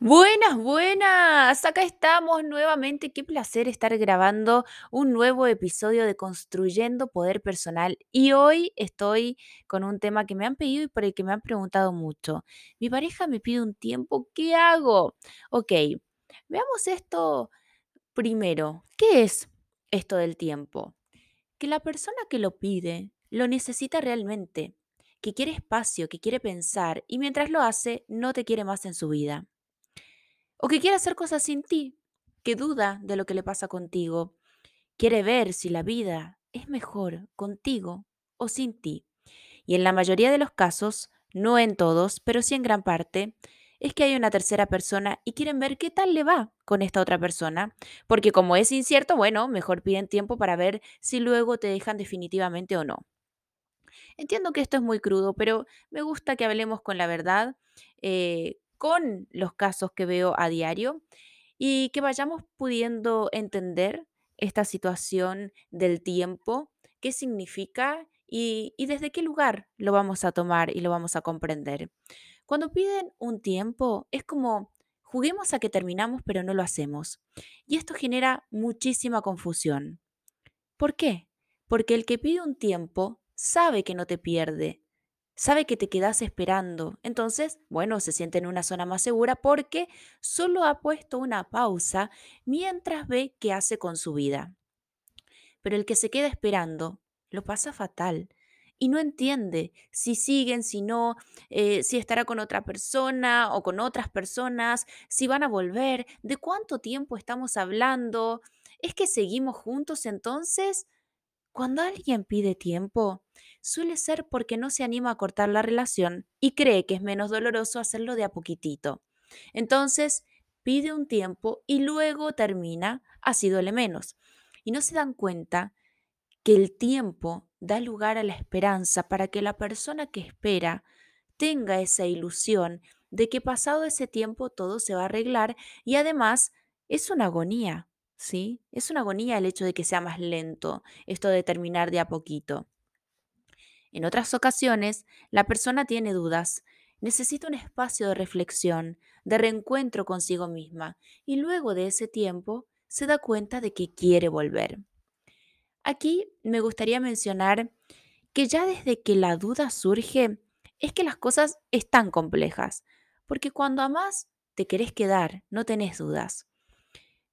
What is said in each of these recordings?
Buenas, buenas. Acá estamos nuevamente. Qué placer estar grabando un nuevo episodio de Construyendo Poder Personal. Y hoy estoy con un tema que me han pedido y por el que me han preguntado mucho. Mi pareja me pide un tiempo, ¿qué hago? Ok, veamos esto primero. ¿Qué es esto del tiempo? Que la persona que lo pide lo necesita realmente, que quiere espacio, que quiere pensar y mientras lo hace no te quiere más en su vida. O que quiere hacer cosas sin ti, que duda de lo que le pasa contigo, quiere ver si la vida es mejor contigo o sin ti. Y en la mayoría de los casos, no en todos, pero sí en gran parte, es que hay una tercera persona y quieren ver qué tal le va con esta otra persona, porque como es incierto, bueno, mejor piden tiempo para ver si luego te dejan definitivamente o no. Entiendo que esto es muy crudo, pero me gusta que hablemos con la verdad, eh, con los casos que veo a diario y que vayamos pudiendo entender esta situación del tiempo, qué significa y, y desde qué lugar lo vamos a tomar y lo vamos a comprender. Cuando piden un tiempo, es como juguemos a que terminamos, pero no lo hacemos. Y esto genera muchísima confusión. ¿Por qué? Porque el que pide un tiempo sabe que no te pierde, sabe que te quedas esperando. Entonces, bueno, se siente en una zona más segura porque solo ha puesto una pausa mientras ve qué hace con su vida. Pero el que se queda esperando lo pasa fatal y no entiende si siguen, si no, eh, si estará con otra persona o con otras personas, si van a volver, de cuánto tiempo estamos hablando. ¿Es que seguimos juntos entonces? Cuando alguien pide tiempo, suele ser porque no se anima a cortar la relación y cree que es menos doloroso hacerlo de a poquitito. Entonces, pide un tiempo y luego termina, así duele menos. Y no se dan cuenta que el tiempo da lugar a la esperanza para que la persona que espera tenga esa ilusión de que pasado ese tiempo todo se va a arreglar y además es una agonía, ¿sí? Es una agonía el hecho de que sea más lento, esto de terminar de a poquito. En otras ocasiones, la persona tiene dudas, necesita un espacio de reflexión, de reencuentro consigo misma y luego de ese tiempo se da cuenta de que quiere volver. Aquí me gustaría mencionar que ya desde que la duda surge es que las cosas están complejas, porque cuando amás te querés quedar, no tenés dudas.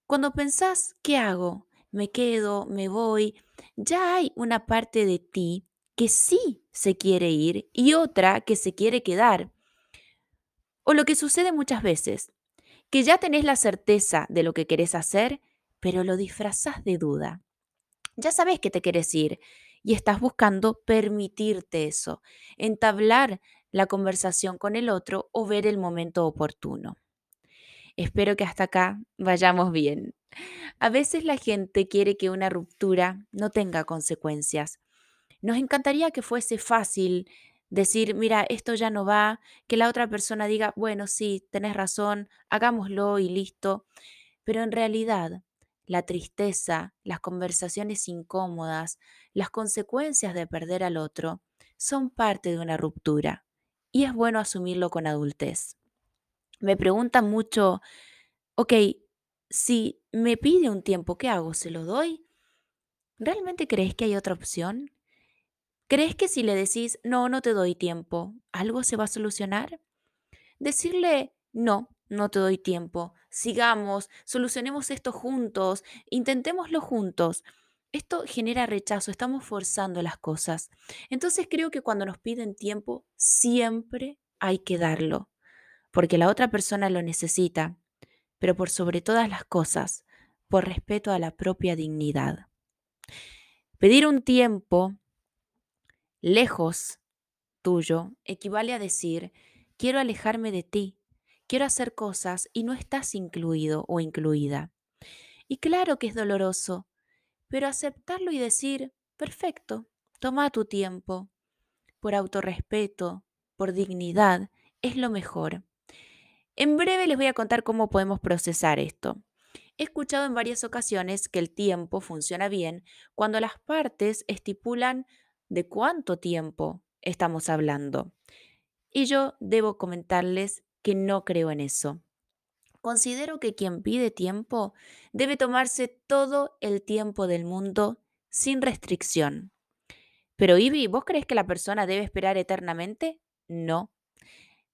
Cuando pensás, ¿qué hago? ¿Me quedo? ¿Me voy? Ya hay una parte de ti que sí se quiere ir y otra que se quiere quedar. O lo que sucede muchas veces, que ya tenés la certeza de lo que querés hacer, pero lo disfrazás de duda. Ya sabes que te quieres ir y estás buscando permitirte eso, entablar la conversación con el otro o ver el momento oportuno. Espero que hasta acá vayamos bien. A veces la gente quiere que una ruptura no tenga consecuencias. Nos encantaría que fuese fácil decir, mira, esto ya no va, que la otra persona diga, bueno, sí, tenés razón, hagámoslo y listo. Pero en realidad, la tristeza, las conversaciones incómodas, las consecuencias de perder al otro, son parte de una ruptura. Y es bueno asumirlo con adultez. Me preguntan mucho, ok, si me pide un tiempo, ¿qué hago? ¿Se lo doy? ¿Realmente crees que hay otra opción? ¿Crees que si le decís, no, no te doy tiempo, algo se va a solucionar? Decirle, no, no te doy tiempo, sigamos, solucionemos esto juntos, intentémoslo juntos. Esto genera rechazo, estamos forzando las cosas. Entonces creo que cuando nos piden tiempo, siempre hay que darlo, porque la otra persona lo necesita, pero por sobre todas las cosas, por respeto a la propia dignidad. Pedir un tiempo lejos tuyo equivale a decir, quiero alejarme de ti, quiero hacer cosas y no estás incluido o incluida. Y claro que es doloroso, pero aceptarlo y decir, perfecto, toma tu tiempo, por autorrespeto, por dignidad, es lo mejor. En breve les voy a contar cómo podemos procesar esto. He escuchado en varias ocasiones que el tiempo funciona bien cuando las partes estipulan de cuánto tiempo estamos hablando. Y yo debo comentarles que no creo en eso. Considero que quien pide tiempo debe tomarse todo el tiempo del mundo sin restricción. Pero Ivy, ¿vos crees que la persona debe esperar eternamente? No.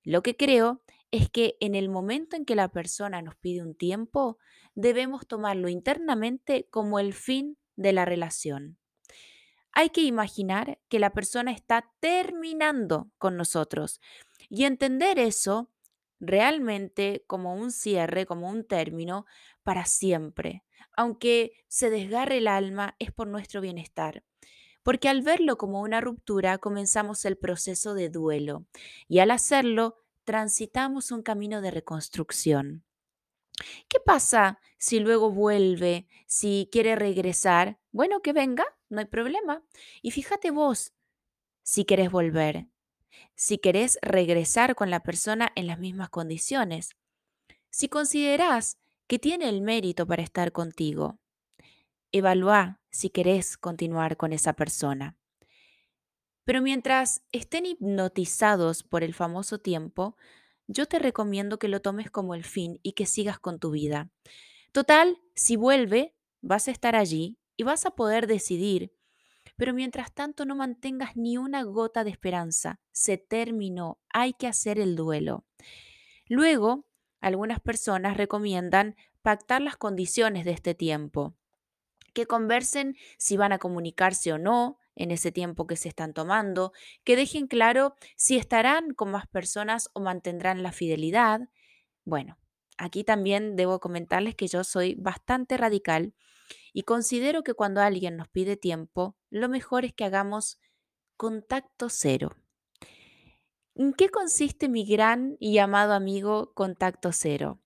Lo que creo es que en el momento en que la persona nos pide un tiempo, debemos tomarlo internamente como el fin de la relación. Hay que imaginar que la persona está terminando con nosotros y entender eso realmente como un cierre, como un término para siempre. Aunque se desgarre el alma, es por nuestro bienestar. Porque al verlo como una ruptura, comenzamos el proceso de duelo y al hacerlo, transitamos un camino de reconstrucción. ¿Qué pasa si luego vuelve, si quiere regresar? Bueno, que venga, no hay problema. Y fíjate vos, si querés volver, si querés regresar con la persona en las mismas condiciones, si considerás que tiene el mérito para estar contigo, evalúa si querés continuar con esa persona. Pero mientras estén hipnotizados por el famoso tiempo, yo te recomiendo que lo tomes como el fin y que sigas con tu vida. Total, si vuelve, vas a estar allí y vas a poder decidir. Pero mientras tanto no mantengas ni una gota de esperanza. Se terminó, hay que hacer el duelo. Luego, algunas personas recomiendan pactar las condiciones de este tiempo, que conversen si van a comunicarse o no, en ese tiempo que se están tomando, que dejen claro si estarán con más personas o mantendrán la fidelidad. Bueno, aquí también debo comentarles que yo soy bastante radical y considero que cuando alguien nos pide tiempo, lo mejor es que hagamos contacto cero. ¿En qué consiste mi gran y amado amigo contacto cero?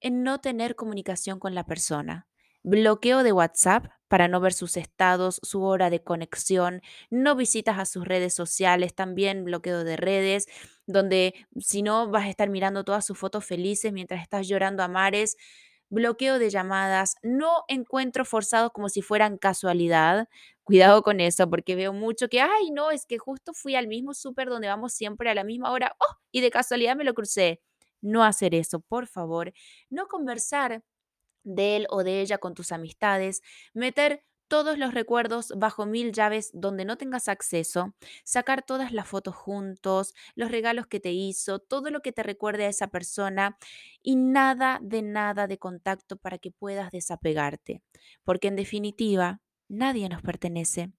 En no tener comunicación con la persona. Bloqueo de WhatsApp para no ver sus estados, su hora de conexión, no visitas a sus redes sociales, también bloqueo de redes, donde si no vas a estar mirando todas sus fotos felices mientras estás llorando a mares, bloqueo de llamadas, no encuentro forzados como si fueran casualidad. Cuidado con eso, porque veo mucho que, ay, no, es que justo fui al mismo súper donde vamos siempre a la misma hora, oh, y de casualidad me lo crucé. No hacer eso, por favor. No conversar de él o de ella con tus amistades, meter todos los recuerdos bajo mil llaves donde no tengas acceso, sacar todas las fotos juntos, los regalos que te hizo, todo lo que te recuerde a esa persona y nada de nada de contacto para que puedas desapegarte, porque en definitiva nadie nos pertenece.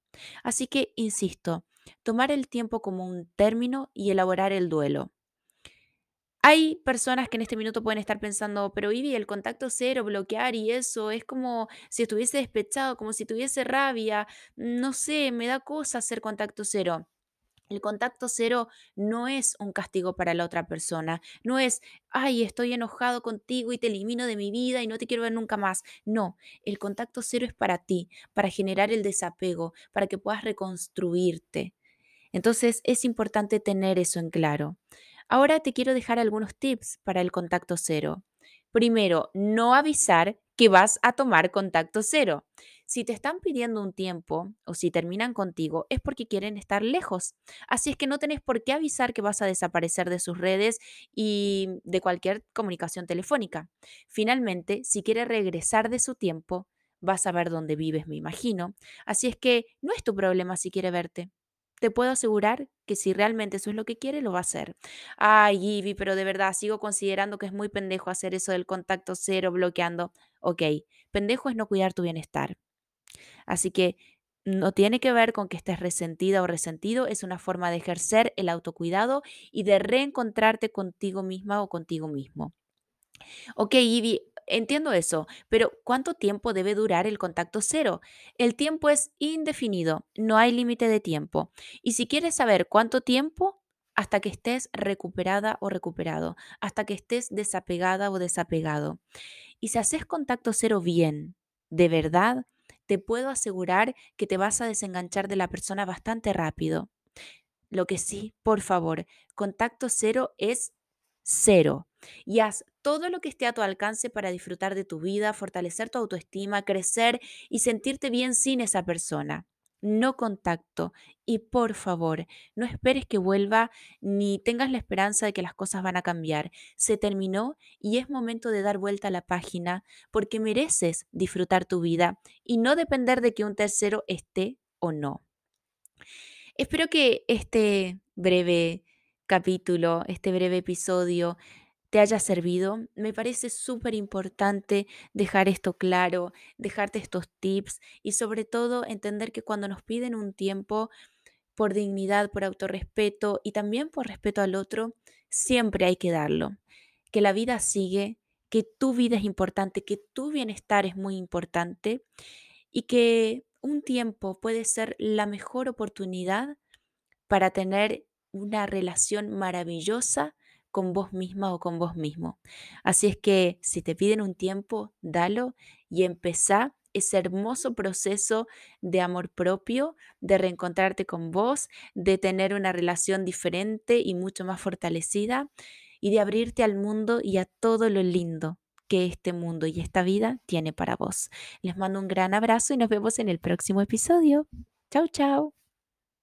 Así que, insisto, tomar el tiempo como un término y elaborar el duelo. Hay personas que en este minuto pueden estar pensando, pero Ivy, el contacto cero, bloquear y eso, es como si estuviese despechado, como si tuviese rabia, no sé, me da cosa hacer contacto cero. El contacto cero no es un castigo para la otra persona, no es, ay, estoy enojado contigo y te elimino de mi vida y no te quiero ver nunca más. No, el contacto cero es para ti, para generar el desapego, para que puedas reconstruirte. Entonces es importante tener eso en claro. Ahora te quiero dejar algunos tips para el contacto cero. Primero, no avisar que vas a tomar contacto cero. Si te están pidiendo un tiempo o si terminan contigo es porque quieren estar lejos. Así es que no tenés por qué avisar que vas a desaparecer de sus redes y de cualquier comunicación telefónica. Finalmente, si quiere regresar de su tiempo, vas a ver dónde vives, me imagino. Así es que no es tu problema si quiere verte te puedo asegurar que si realmente eso es lo que quiere, lo va a hacer. Ay, Ivy, pero de verdad sigo considerando que es muy pendejo hacer eso del contacto cero bloqueando. Ok, pendejo es no cuidar tu bienestar. Así que no tiene que ver con que estés resentida o resentido, es una forma de ejercer el autocuidado y de reencontrarte contigo misma o contigo mismo. Ok, Ivy, entiendo eso, pero ¿cuánto tiempo debe durar el contacto cero? El tiempo es indefinido, no hay límite de tiempo. Y si quieres saber cuánto tiempo, hasta que estés recuperada o recuperado, hasta que estés desapegada o desapegado. Y si haces contacto cero bien, de verdad, te puedo asegurar que te vas a desenganchar de la persona bastante rápido. Lo que sí, por favor, contacto cero es cero. Y haz todo lo que esté a tu alcance para disfrutar de tu vida, fortalecer tu autoestima, crecer y sentirte bien sin esa persona. no contacto. Y por favor, no esperes que vuelva ni tengas la esperanza de que las cosas van a cambiar. Se terminó y es momento de dar vuelta a la página porque mereces disfrutar tu vida y no depender de que un tercero esté o no. Espero que este breve capítulo, este breve episodio te haya servido. Me parece súper importante dejar esto claro, dejarte estos tips y sobre todo entender que cuando nos piden un tiempo por dignidad, por autorrespeto y también por respeto al otro, siempre hay que darlo. Que la vida sigue, que tu vida es importante, que tu bienestar es muy importante y que un tiempo puede ser la mejor oportunidad para tener una relación maravillosa con vos misma o con vos mismo. Así es que si te piden un tiempo, dalo y empezá ese hermoso proceso de amor propio, de reencontrarte con vos, de tener una relación diferente y mucho más fortalecida y de abrirte al mundo y a todo lo lindo que este mundo y esta vida tiene para vos. Les mando un gran abrazo y nos vemos en el próximo episodio. Chau, chau.